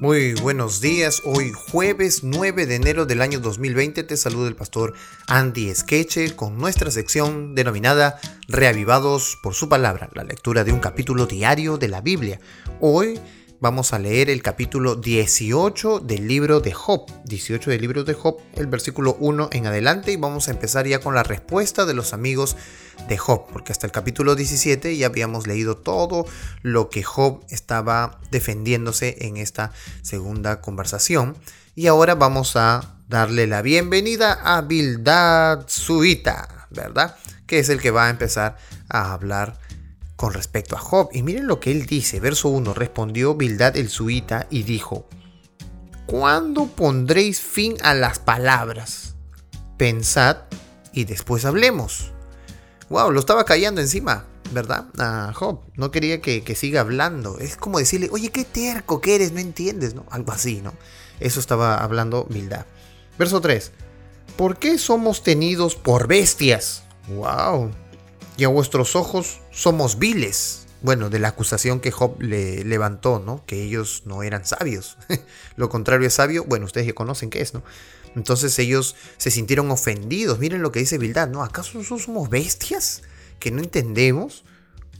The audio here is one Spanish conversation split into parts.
Muy buenos días, hoy jueves 9 de enero del año 2020 te saluda el pastor Andy Skeche con nuestra sección denominada Reavivados por su palabra, la lectura de un capítulo diario de la Biblia. Hoy vamos a leer el capítulo 18 del libro de Job, 18 del libro de Job, el versículo 1 en adelante y vamos a empezar ya con la respuesta de los amigos de Job, porque hasta el capítulo 17 ya habíamos leído todo lo que Job estaba defendiéndose en esta segunda conversación. Y ahora vamos a darle la bienvenida a Bildad Suita, ¿verdad? Que es el que va a empezar a hablar con respecto a Job. Y miren lo que él dice, verso 1, respondió Bildad el Suita y dijo, ¿cuándo pondréis fin a las palabras? Pensad y después hablemos wow, lo estaba callando encima, ¿verdad? A Job. No quería que, siga hablando. Es como decirle, oye, qué terco que eres, no entiendes, ¿no? Algo así, ¿no? Eso estaba hablando Bildad. Verso 3. ¿Por qué somos tenidos por bestias? ¡Wow! Y a vuestros ojos somos viles. Bueno, de la acusación que Job le levantó, ¿no? Que ellos no eran sabios. Lo contrario es sabio, bueno, ustedes ya conocen qué es, ¿no? Entonces ellos se sintieron ofendidos. Miren lo que dice Bildad, ¿no? ¿Acaso somos bestias que no entendemos?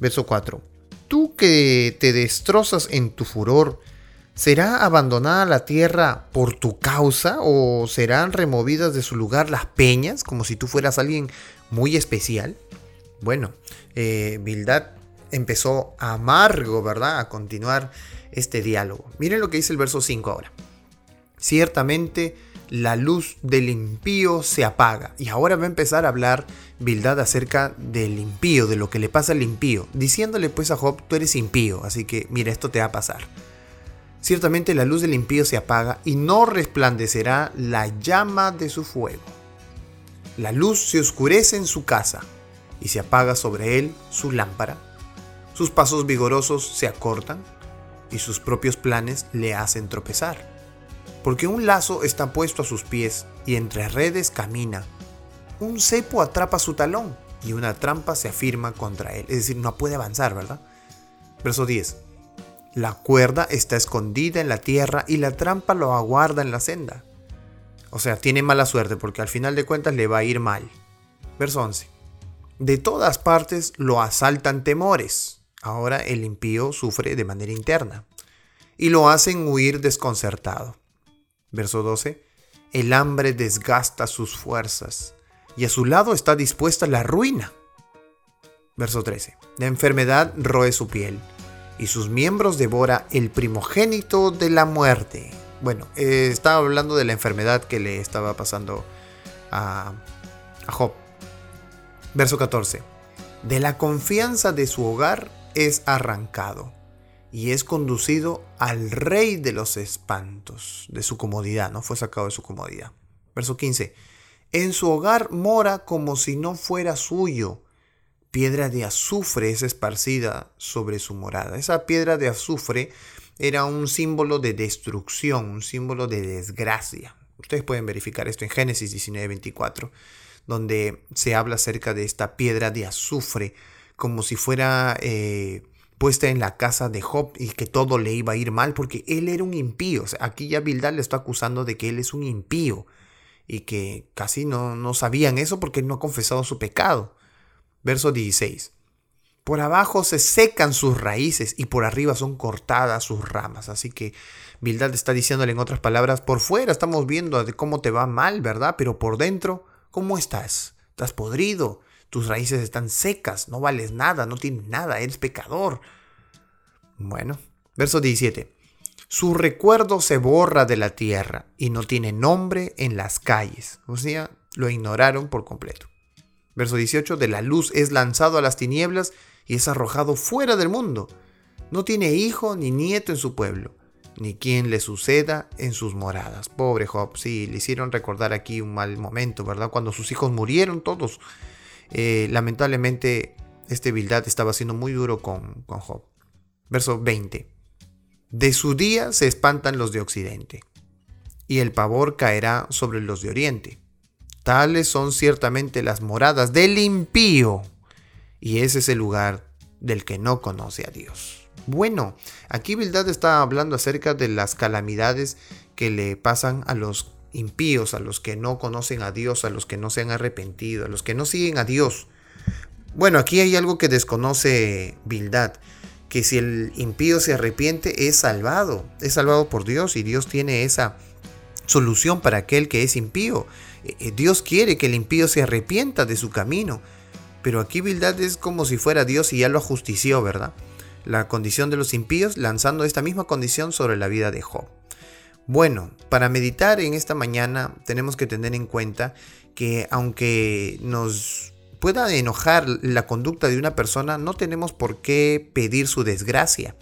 Verso 4. Tú que te destrozas en tu furor, ¿será abandonada la tierra por tu causa o serán removidas de su lugar las peñas como si tú fueras alguien muy especial? Bueno, eh, Bildad empezó amargo, ¿verdad? A continuar este diálogo. Miren lo que dice el verso 5 ahora. Ciertamente la luz del impío se apaga. Y ahora va a empezar a hablar Bildad acerca del impío, de lo que le pasa al impío, diciéndole pues a Job, tú eres impío, así que mira, esto te va a pasar. Ciertamente la luz del impío se apaga y no resplandecerá la llama de su fuego. La luz se oscurece en su casa y se apaga sobre él su lámpara. Sus pasos vigorosos se acortan y sus propios planes le hacen tropezar porque un lazo está puesto a sus pies y entre redes camina. Un cepo atrapa su talón y una trampa se afirma contra él, es decir, no puede avanzar, ¿verdad? Verso 10. La cuerda está escondida en la tierra y la trampa lo aguarda en la senda. O sea, tiene mala suerte porque al final de cuentas le va a ir mal. Verso 11. De todas partes lo asaltan temores. Ahora el impío sufre de manera interna y lo hacen huir desconcertado. Verso 12. El hambre desgasta sus fuerzas y a su lado está dispuesta la ruina. Verso 13. La enfermedad roe su piel y sus miembros devora el primogénito de la muerte. Bueno, eh, estaba hablando de la enfermedad que le estaba pasando a, a Job. Verso 14. De la confianza de su hogar es arrancado y es conducido al rey de los espantos, de su comodidad, no fue sacado de su comodidad. Verso 15. En su hogar mora como si no fuera suyo. Piedra de azufre es esparcida sobre su morada. Esa piedra de azufre era un símbolo de destrucción, un símbolo de desgracia. Ustedes pueden verificar esto en Génesis 19:24, donde se habla acerca de esta piedra de azufre, como si fuera eh, puesta en la casa de Job y que todo le iba a ir mal porque él era un impío. aquí ya Bildad le está acusando de que él es un impío y que casi no, no sabían eso porque él no ha confesado su pecado. Verso 16. Por abajo se secan sus raíces y por arriba son cortadas sus ramas. Así que Bildad está diciéndole en otras palabras, por fuera estamos viendo cómo te va mal, ¿verdad? Pero por dentro, ¿cómo estás? Estás podrido, tus raíces están secas, no vales nada, no tienes nada, eres pecador. Bueno, verso 17. Su recuerdo se borra de la tierra y no tiene nombre en las calles. O sea, lo ignoraron por completo. Verso 18. De la luz es lanzado a las tinieblas y es arrojado fuera del mundo. No tiene hijo ni nieto en su pueblo, ni quien le suceda en sus moradas. Pobre Job, sí, le hicieron recordar aquí un mal momento, ¿verdad? Cuando sus hijos murieron todos eh, lamentablemente, este Bildad estaba siendo muy duro con, con Job. Verso 20. De su día se espantan los de Occidente, y el pavor caerá sobre los de Oriente. Tales son ciertamente las moradas del impío, y ese es el lugar del que no conoce a Dios. Bueno, aquí Bildad está hablando acerca de las calamidades que le pasan a los impíos, a los que no conocen a Dios, a los que no se han arrepentido, a los que no siguen a Dios. Bueno, aquí hay algo que desconoce Bildad, que si el impío se arrepiente es salvado, es salvado por Dios y Dios tiene esa solución para aquel que es impío. Eh, eh, Dios quiere que el impío se arrepienta de su camino, pero aquí Bildad es como si fuera Dios y ya lo ajustició, ¿verdad? La condición de los impíos lanzando esta misma condición sobre la vida de Job. Bueno, para meditar en esta mañana tenemos que tener en cuenta que aunque nos pueda enojar la conducta de una persona, no tenemos por qué pedir su desgracia.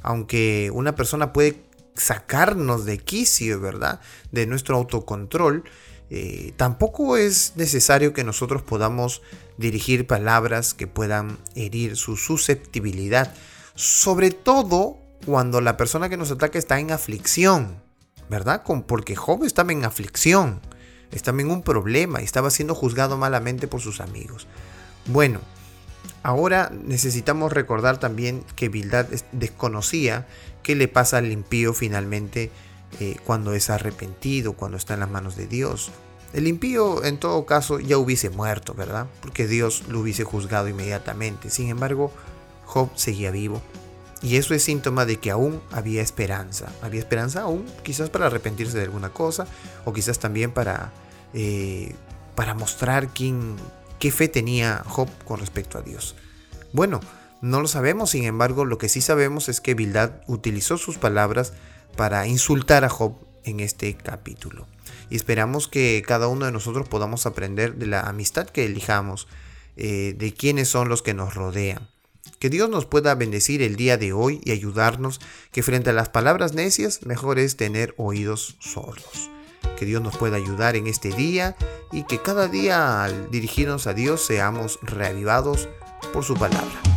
Aunque una persona puede sacarnos de quicio, ¿verdad? De nuestro autocontrol, eh, tampoco es necesario que nosotros podamos dirigir palabras que puedan herir su susceptibilidad, sobre todo cuando la persona que nos ataca está en aflicción. ¿verdad? Porque Job estaba en aflicción, estaba en un problema y estaba siendo juzgado malamente por sus amigos. Bueno, ahora necesitamos recordar también que Bildad desconocía qué le pasa al impío finalmente eh, cuando es arrepentido, cuando está en las manos de Dios. El impío en todo caso ya hubiese muerto, ¿verdad? Porque Dios lo hubiese juzgado inmediatamente. Sin embargo, Job seguía vivo y eso es síntoma de que aún había esperanza. Había esperanza aún, quizás para arrepentirse de alguna cosa, o quizás también para, eh, para mostrar quién, qué fe tenía Job con respecto a Dios. Bueno, no lo sabemos, sin embargo, lo que sí sabemos es que Bildad utilizó sus palabras para insultar a Job en este capítulo. Y esperamos que cada uno de nosotros podamos aprender de la amistad que elijamos, eh, de quiénes son los que nos rodean. Que Dios nos pueda bendecir el día de hoy y ayudarnos que frente a las palabras necias mejor es tener oídos sordos. Que Dios nos pueda ayudar en este día y que cada día al dirigirnos a Dios seamos reavivados por su palabra.